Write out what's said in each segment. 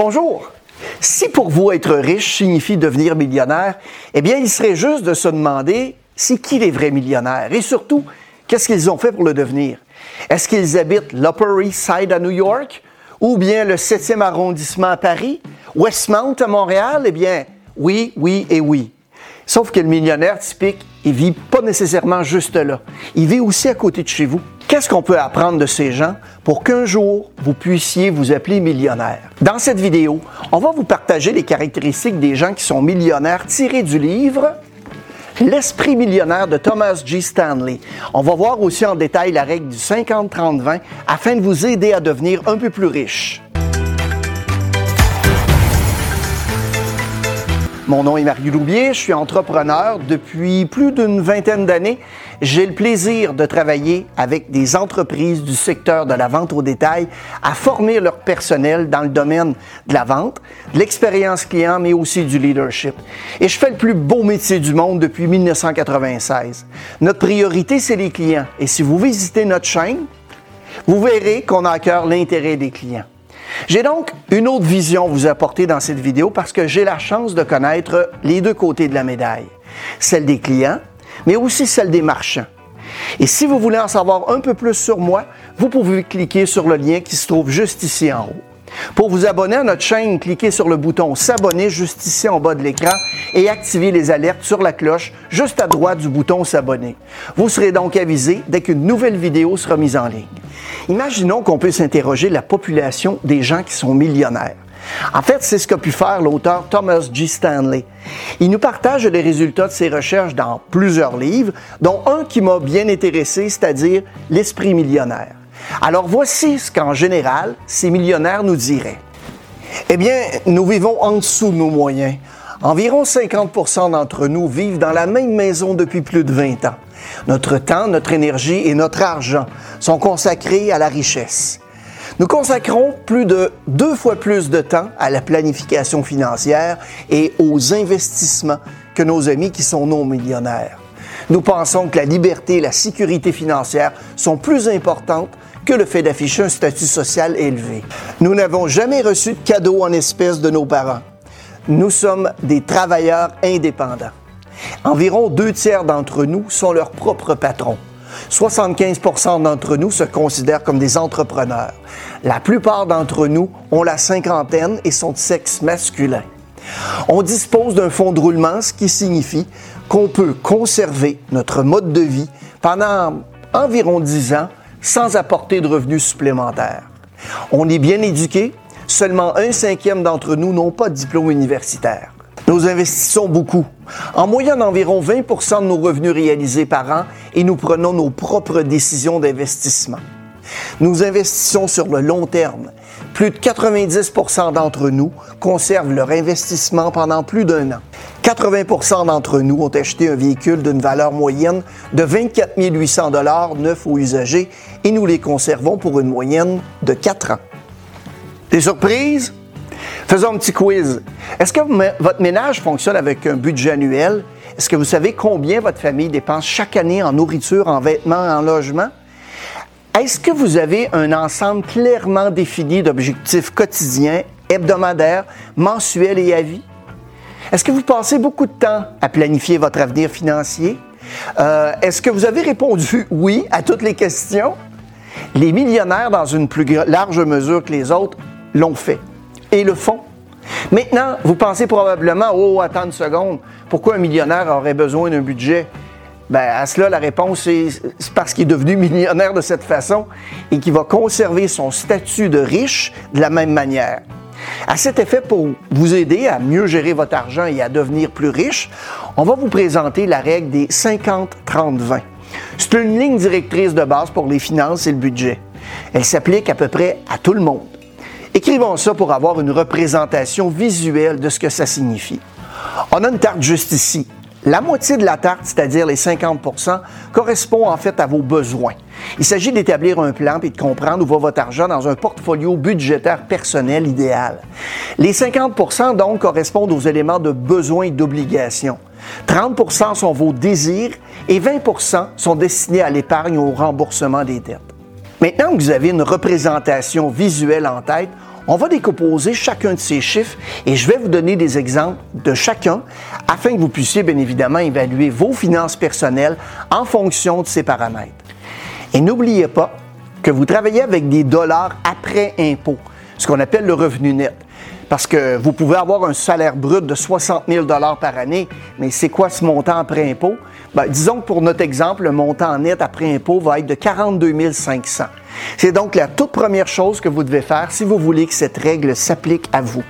Bonjour. Si pour vous être riche signifie devenir millionnaire, eh bien, il serait juste de se demander c'est qui les vrais millionnaires et surtout, qu'est-ce qu'ils ont fait pour le devenir? Est-ce qu'ils habitent l'Upper East Side à New York ou bien le 7e arrondissement à Paris? Westmount à Montréal? Eh bien, oui, oui et oui. Sauf que le millionnaire typique, il vit pas nécessairement juste là. Il vit aussi à côté de chez vous. Qu'est-ce qu'on peut apprendre de ces gens pour qu'un jour vous puissiez vous appeler millionnaire? Dans cette vidéo, on va vous partager les caractéristiques des gens qui sont millionnaires tirées du livre L'esprit millionnaire de Thomas G. Stanley. On va voir aussi en détail la règle du 50-30-20 afin de vous aider à devenir un peu plus riche. Mon nom est Mario Loubier, je suis entrepreneur depuis plus d'une vingtaine d'années. J'ai le plaisir de travailler avec des entreprises du secteur de la vente au détail à former leur personnel dans le domaine de la vente, de l'expérience client, mais aussi du leadership. Et je fais le plus beau métier du monde depuis 1996. Notre priorité, c'est les clients. Et si vous visitez notre chaîne, vous verrez qu'on a à cœur l'intérêt des clients. J'ai donc une autre vision à vous apporter dans cette vidéo parce que j'ai la chance de connaître les deux côtés de la médaille, celle des clients, mais aussi celle des marchands. Et si vous voulez en savoir un peu plus sur moi, vous pouvez cliquer sur le lien qui se trouve juste ici en haut. Pour vous abonner à notre chaîne, cliquez sur le bouton S'abonner juste ici en bas de l'écran et activez les alertes sur la cloche juste à droite du bouton S'abonner. Vous serez donc avisé dès qu'une nouvelle vidéo sera mise en ligne. Imaginons qu'on puisse interroger la population des gens qui sont millionnaires. En fait, c'est ce qu'a pu faire l'auteur Thomas G. Stanley. Il nous partage les résultats de ses recherches dans plusieurs livres, dont un qui m'a bien intéressé, c'est-à-dire L'esprit millionnaire. Alors voici ce qu'en général ces millionnaires nous diraient. Eh bien, nous vivons en dessous de nos moyens. Environ 50% d'entre nous vivent dans la même maison depuis plus de 20 ans. Notre temps, notre énergie et notre argent sont consacrés à la richesse. Nous consacrons plus de deux fois plus de temps à la planification financière et aux investissements que nos amis qui sont non millionnaires. Nous pensons que la liberté et la sécurité financière sont plus importantes que le fait d'afficher un statut social élevé. Nous n'avons jamais reçu de cadeaux en espèces de nos parents. Nous sommes des travailleurs indépendants. Environ deux tiers d'entre nous sont leurs propres patrons. 75 d'entre nous se considèrent comme des entrepreneurs. La plupart d'entre nous ont la cinquantaine et sont de sexe masculin. On dispose d'un fonds de roulement, ce qui signifie qu'on peut conserver notre mode de vie pendant environ 10 ans sans apporter de revenus supplémentaires. On est bien éduqué, seulement un cinquième d'entre nous n'ont pas de diplôme universitaire. Nous investissons beaucoup, en moyenne environ 20 de nos revenus réalisés par an et nous prenons nos propres décisions d'investissement. Nous investissons sur le long terme. Plus de 90% d'entre nous conservent leur investissement pendant plus d'un an. 80 d'entre nous ont acheté un véhicule d'une valeur moyenne de 24 800 neuf ou usagé et nous les conservons pour une moyenne de 4 ans. Des surprises? Faisons un petit quiz. Est-ce que votre ménage fonctionne avec un budget annuel? Est-ce que vous savez combien votre famille dépense chaque année en nourriture, en vêtements, en logement? Est-ce que vous avez un ensemble clairement défini d'objectifs quotidiens, hebdomadaires, mensuels et à vie? Est-ce que vous passez beaucoup de temps à planifier votre avenir financier? Euh, est-ce que vous avez répondu oui à toutes les questions? Les millionnaires, dans une plus large mesure que les autres, l'ont fait et le font. Maintenant, vous pensez probablement, oh, attends une seconde, pourquoi un millionnaire aurait besoin d'un budget? Ben, à cela, la réponse est parce qu'il est devenu millionnaire de cette façon et qu'il va conserver son statut de riche de la même manière. À cet effet, pour vous aider à mieux gérer votre argent et à devenir plus riche, on va vous présenter la règle des 50-30-20. C'est une ligne directrice de base pour les finances et le budget. Elle s'applique à peu près à tout le monde. Écrivons ça pour avoir une représentation visuelle de ce que ça signifie. On a une tarte juste ici. La moitié de la tarte, c'est-à-dire les 50% correspond en fait à vos besoins. Il s'agit d'établir un plan et de comprendre où va votre argent dans un portfolio budgétaire personnel idéal. Les 50% donc correspondent aux éléments de besoins et d'obligations. 30% sont vos désirs et 20% sont destinés à l'épargne ou au remboursement des dettes. Maintenant que vous avez une représentation visuelle en tête, on va décomposer chacun de ces chiffres et je vais vous donner des exemples de chacun afin que vous puissiez bien évidemment évaluer vos finances personnelles en fonction de ces paramètres. Et n'oubliez pas que vous travaillez avec des dollars après impôt, ce qu'on appelle le revenu net. Parce que vous pouvez avoir un salaire brut de 60 000 par année, mais c'est quoi ce montant après impôt? Ben, disons que pour notre exemple, le montant net après impôt va être de 42 500. C'est donc la toute première chose que vous devez faire si vous voulez que cette règle s'applique à vous.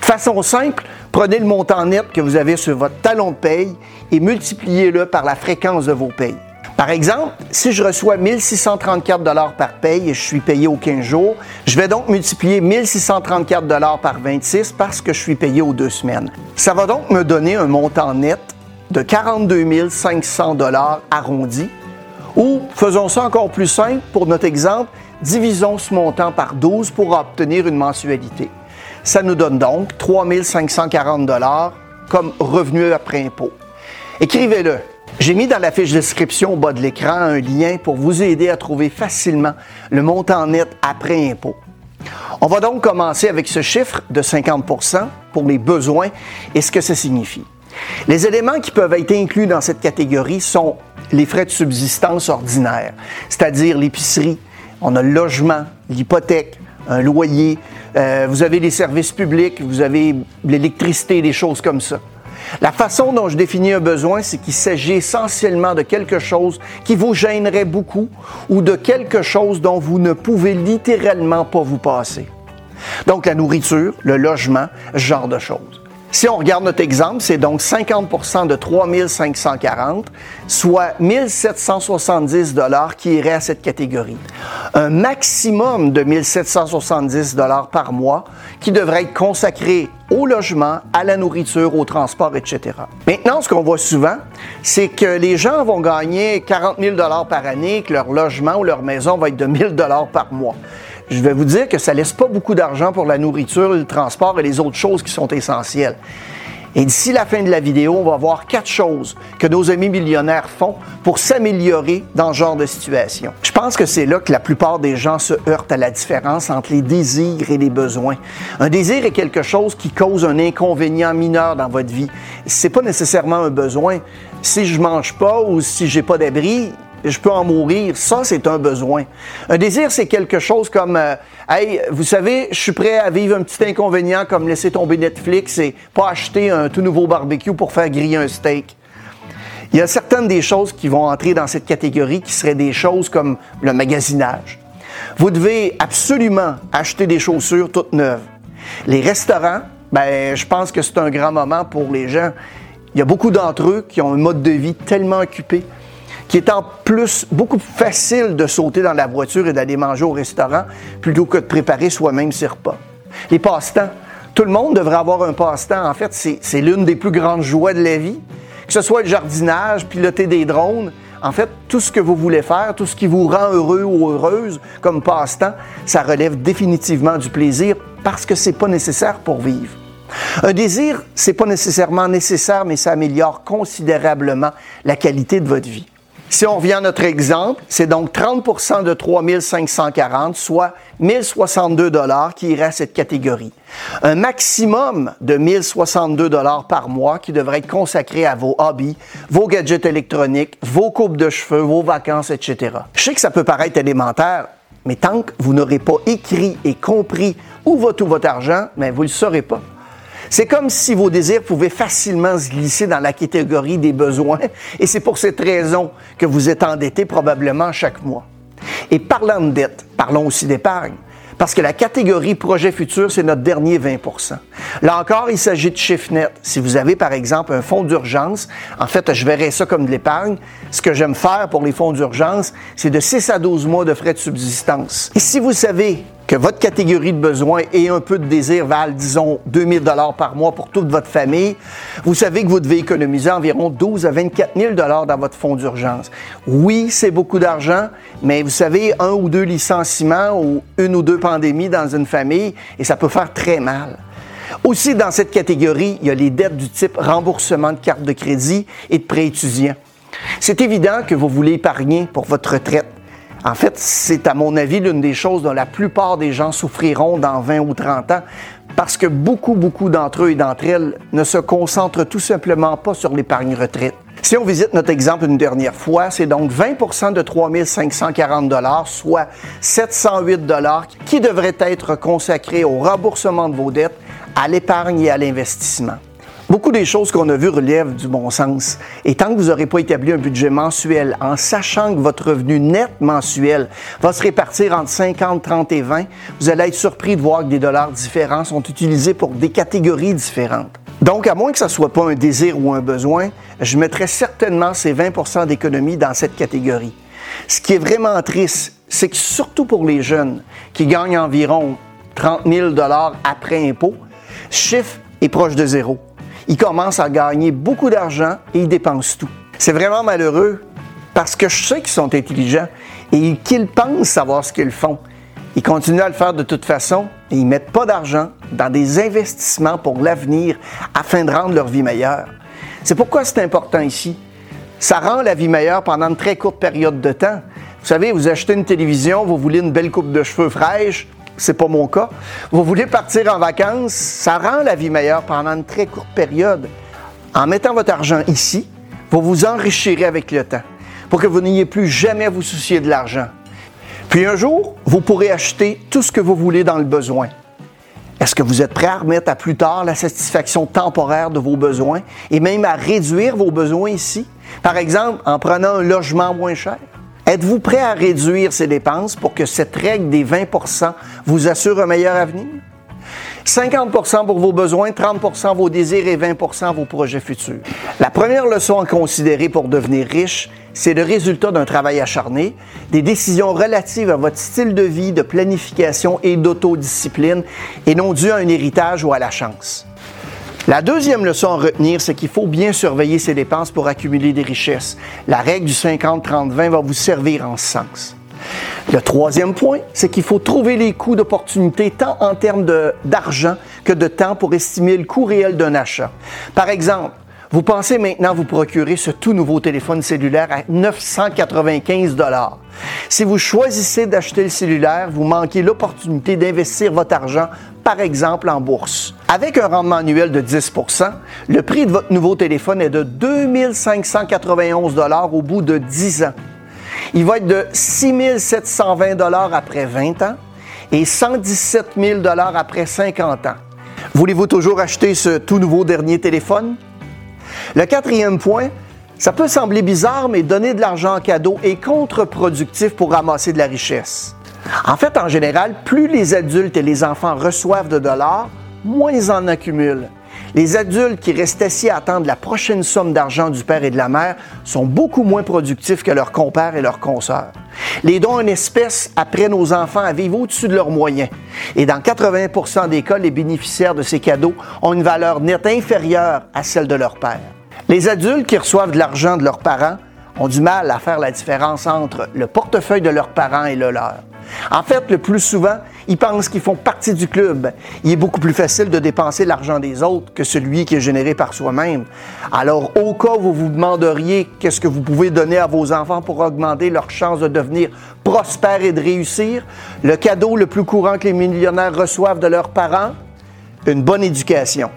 De façon simple, prenez le montant net que vous avez sur votre talon de paye et multipliez-le par la fréquence de vos payes. Par exemple, si je reçois 1634 dollars par paye et je suis payé aux 15 jours, je vais donc multiplier 1634 dollars par 26 parce que je suis payé aux deux semaines. Ça va donc me donner un montant net de 42 500 dollars arrondi. Ou faisons ça encore plus simple pour notre exemple, divisons ce montant par 12 pour obtenir une mensualité. Ça nous donne donc 3 540 dollars comme revenu après impôt. Écrivez-le j'ai mis dans la fiche description au bas de l'écran un lien pour vous aider à trouver facilement le montant net après impôt. On va donc commencer avec ce chiffre de 50% pour les besoins et ce que ça signifie. Les éléments qui peuvent être inclus dans cette catégorie sont les frais de subsistance ordinaires, c'est-à-dire l'épicerie, on a le logement, l'hypothèque, un loyer, euh, vous avez les services publics, vous avez l'électricité, des choses comme ça. La façon dont je définis un besoin, c'est qu'il s'agit essentiellement de quelque chose qui vous gênerait beaucoup ou de quelque chose dont vous ne pouvez littéralement pas vous passer. Donc la nourriture, le logement, ce genre de choses. Si on regarde notre exemple, c'est donc 50% de 3540, soit 1770 dollars qui irait à cette catégorie. Un maximum de 1770 dollars par mois qui devrait être consacré au logement, à la nourriture, au transport, etc. Maintenant, ce qu'on voit souvent, c'est que les gens vont gagner 40 000 dollars par année, que leur logement ou leur maison va être de 1000 dollars par mois je vais vous dire que ça laisse pas beaucoup d'argent pour la nourriture, le transport et les autres choses qui sont essentielles. Et d'ici la fin de la vidéo, on va voir quatre choses que nos amis millionnaires font pour s'améliorer dans ce genre de situation. Je pense que c'est là que la plupart des gens se heurtent à la différence entre les désirs et les besoins. Un désir est quelque chose qui cause un inconvénient mineur dans votre vie. C'est pas nécessairement un besoin. Si je mange pas ou si j'ai pas d'abri, je peux en mourir. Ça, c'est un besoin. Un désir, c'est quelque chose comme, euh, hey, vous savez, je suis prêt à vivre un petit inconvénient comme laisser tomber Netflix et pas acheter un tout nouveau barbecue pour faire griller un steak. Il y a certaines des choses qui vont entrer dans cette catégorie qui seraient des choses comme le magasinage. Vous devez absolument acheter des chaussures toutes neuves. Les restaurants, ben, je pense que c'est un grand moment pour les gens. Il y a beaucoup d'entre eux qui ont un mode de vie tellement occupé qui est en plus beaucoup plus facile de sauter dans la voiture et d'aller manger au restaurant plutôt que de préparer soi-même ses repas. Les passe-temps. Tout le monde devrait avoir un passe-temps. En fait, c'est l'une des plus grandes joies de la vie. Que ce soit le jardinage, piloter des drones, en fait, tout ce que vous voulez faire, tout ce qui vous rend heureux ou heureuse comme passe-temps, ça relève définitivement du plaisir parce que c'est pas nécessaire pour vivre. Un désir, c'est pas nécessairement nécessaire, mais ça améliore considérablement la qualité de votre vie. Si on revient à notre exemple, c'est donc 30% de 3540, soit 1062 dollars qui irait à cette catégorie. Un maximum de 1062 dollars par mois qui devrait être consacré à vos hobbies, vos gadgets électroniques, vos coupes de cheveux, vos vacances, etc. Je sais que ça peut paraître élémentaire, mais tant que vous n'aurez pas écrit et compris où va tout votre argent, mais vous ne le saurez pas. C'est comme si vos désirs pouvaient facilement se glisser dans la catégorie des besoins, et c'est pour cette raison que vous êtes endetté probablement chaque mois. Et parlant de dette, parlons aussi d'épargne. Parce que la catégorie projet futur, c'est notre dernier 20% Là encore, il s'agit de chiffre net. Si vous avez, par exemple, un fonds d'urgence, en fait, je verrais ça comme de l'épargne. Ce que j'aime faire pour les fonds d'urgence, c'est de 6 à 12 mois de frais de subsistance. Et si vous savez que votre catégorie de besoins et un peu de désir valent, disons, 2000 dollars par mois pour toute votre famille, vous savez que vous devez économiser environ 12 à 24 000 dollars dans votre fonds d'urgence. Oui, c'est beaucoup d'argent, mais vous savez, un ou deux licenciements ou une ou deux pandémies dans une famille, et ça peut faire très mal. Aussi, dans cette catégorie, il y a les dettes du type remboursement de carte de crédit et de prêt étudiant. C'est évident que vous voulez épargner pour votre retraite En fait, c'est à mon avis l'une des choses dont la plupart des gens souffriront dans 20 ou 30 ans parce que beaucoup, beaucoup d'entre eux et d'entre elles ne se concentrent tout simplement pas sur l'épargne retraite. Si on visite notre exemple une dernière fois, c'est donc 20% de 3 540 soit 708 qui devraient être consacrés au remboursement de vos dettes, à l'épargne et à l'investissement. Beaucoup des choses qu'on a vues relèvent du bon sens. Et tant que vous n'aurez pas établi un budget mensuel en sachant que votre revenu net mensuel va se répartir entre 50, 30 et 20, vous allez être surpris de voir que des dollars différents sont utilisés pour des catégories différentes. Donc, à moins que ce ne soit pas un désir ou un besoin, je mettrais certainement ces 20% d'économie dans cette catégorie. Ce qui est vraiment triste, c'est que surtout pour les jeunes qui gagnent environ 30 000 après impôt, ce chiffre est proche de zéro ils commencent à gagner beaucoup d'argent et ils dépensent tout. C'est vraiment malheureux parce que je sais qu'ils sont intelligents et qu'ils pensent savoir ce qu'ils font. Ils continuent à le faire de toute façon et ils ne mettent pas d'argent dans des investissements pour l'avenir afin de rendre leur vie meilleure. C'est pourquoi c'est important ici. Ça rend la vie meilleure pendant une très courte période de temps. Vous savez, vous achetez une télévision, vous voulez une belle coupe de cheveux fraîche, c'est pas mon cas. Vous voulez partir en vacances, ça rend la vie meilleure pendant une très courte période. En mettant votre argent ici, vous vous enrichirez avec le temps pour que vous n'ayez plus jamais à vous soucier de l'argent. Puis un jour, vous pourrez acheter tout ce que vous voulez dans le besoin. Est-ce que vous êtes prêt à remettre à plus tard la satisfaction temporaire de vos besoins et même à réduire vos besoins ici? Par exemple, en prenant un logement moins cher? Êtes-vous prêt à réduire ces dépenses pour que cette règle des 20% vous assure un meilleur avenir? 50% pour vos besoins, 30% vos désirs et 20% vos projets futurs. La première leçon à considérer pour devenir riche, c'est le résultat d'un travail acharné, des décisions relatives à votre style de vie, de planification et d'autodiscipline, et non dû à un héritage ou à la chance. La deuxième leçon à retenir, c'est qu'il faut bien surveiller ses dépenses pour accumuler des richesses. La règle du 50-30-20 va vous servir en ce sens. Le troisième point, c'est qu'il faut trouver les coûts d'opportunité tant en termes d'argent que de temps pour estimer le coût réel d'un achat. Par exemple, vous pensez maintenant vous procurer ce tout nouveau téléphone cellulaire à 995 dollars. Si vous choisissez d'acheter le cellulaire, vous manquez l'opportunité d'investir votre argent, par exemple en bourse. Avec un rendement annuel de 10% le prix de votre nouveau téléphone est de 2591 dollars au bout de 10 ans. Il va être de 6720 dollars après 20 ans et 117 000 dollars après 50 ans. Voulez-vous toujours acheter ce tout nouveau dernier téléphone? Le quatrième point, ça peut sembler bizarre, mais donner de l'argent en cadeau est contre-productif pour ramasser de la richesse. En fait, en général, plus les adultes et les enfants reçoivent de dollars, moins ils en accumulent. Les adultes qui restent assis à attendre la prochaine somme d'argent du père et de la mère sont beaucoup moins productifs que leurs compères et leurs consoeurs. Les dons en espèces apprennent aux enfants à vivre au-dessus de leurs moyens. Et dans 80% des cas, les bénéficiaires de ces cadeaux ont une valeur nette inférieure à celle de leur père. Les adultes qui reçoivent de l'argent de leurs parents ont du mal à faire la différence entre le portefeuille de leurs parents et le leur. En fait, le plus souvent, ils pensent qu'ils font partie du club. Il est beaucoup plus facile de dépenser l'argent des autres que celui qui est généré par soi-même. Alors, au cas où vous vous demanderiez qu'est-ce que vous pouvez donner à vos enfants pour augmenter leur chance de devenir prospères et de réussir, le cadeau le plus courant que les millionnaires reçoivent de leurs parents, une bonne éducation.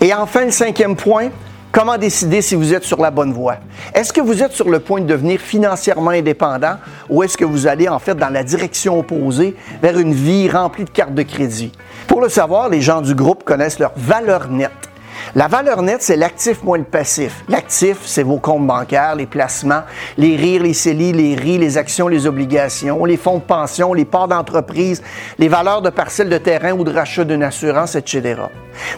Et enfin, le cinquième point, Comment décider si vous êtes sur la bonne voie? Est-ce que vous êtes sur le point de devenir financièrement indépendant ou est-ce que vous allez en fait dans la direction opposée vers une vie remplie de cartes de crédit? Pour le savoir, les gens du groupe connaissent leur valeur nette. La valeur nette, c'est l'actif moins le passif. L'actif, c'est vos comptes bancaires, les placements, les rires, les CELI, les RI, les actions, les obligations, les fonds de pension, les parts d'entreprise, les valeurs de parcelles de terrain ou de rachat d'une assurance, etc.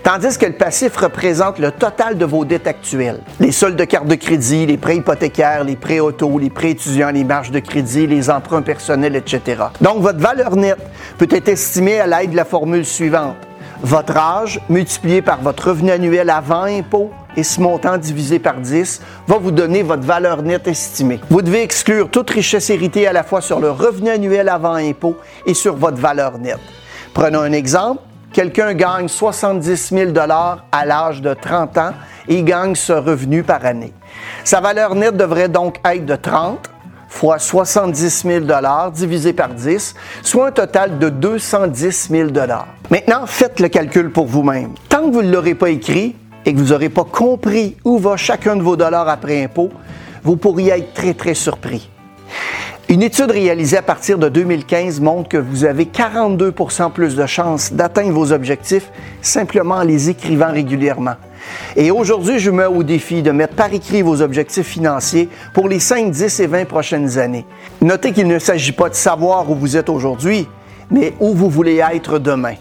Tandis que le passif représente le total de vos dettes actuelles. Les soldes de carte de crédit, les prêts hypothécaires, les prêts auto, les prêts étudiants, les marges de crédit, les emprunts personnels, etc. Donc, votre valeur nette peut être estimée à l'aide de la formule suivante votre âge multiplié par votre revenu annuel avant impôt et ce montant divisé par 10 va vous donner votre valeur nette estimée. Vous devez exclure toute richesse héritée à la fois sur le revenu annuel avant impôt et sur votre valeur nette. Prenons un exemple. Quelqu'un gagne 70 000 à l'âge de 30 ans et gagne ce revenu par année. Sa valeur nette devrait donc être de 30 fois 70 000 divisé par 10, soit un total de 210 000 Maintenant, faites le calcul pour vous-même. Tant que vous ne l'aurez pas écrit et que vous n'aurez pas compris où va chacun de vos dollars après impôt, vous pourriez être très, très surpris. Une étude réalisée à partir de 2015 montre que vous avez 42% plus de chances d'atteindre vos objectifs simplement en les écrivant régulièrement. Et aujourd'hui, je mets au défi de mettre par écrit vos objectifs financiers pour les 5, 10 et 20 prochaines années. Notez qu'il ne s'agit pas de savoir où vous êtes aujourd'hui, mais où vous voulez être demain.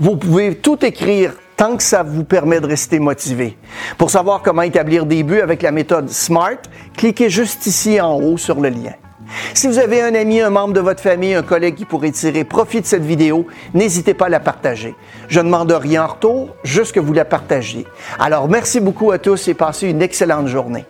Vous pouvez tout écrire tant que ça vous permet de rester motivé. Pour savoir comment établir des buts avec la méthode SMART, cliquez juste ici en haut sur le lien. Si vous avez un ami, un membre de votre famille, un collègue qui pourrait tirer profit de cette vidéo, n'hésitez pas à la partager. Je ne demande rien en retour, juste que vous la partagiez. Alors merci beaucoup à tous et passez une excellente journée.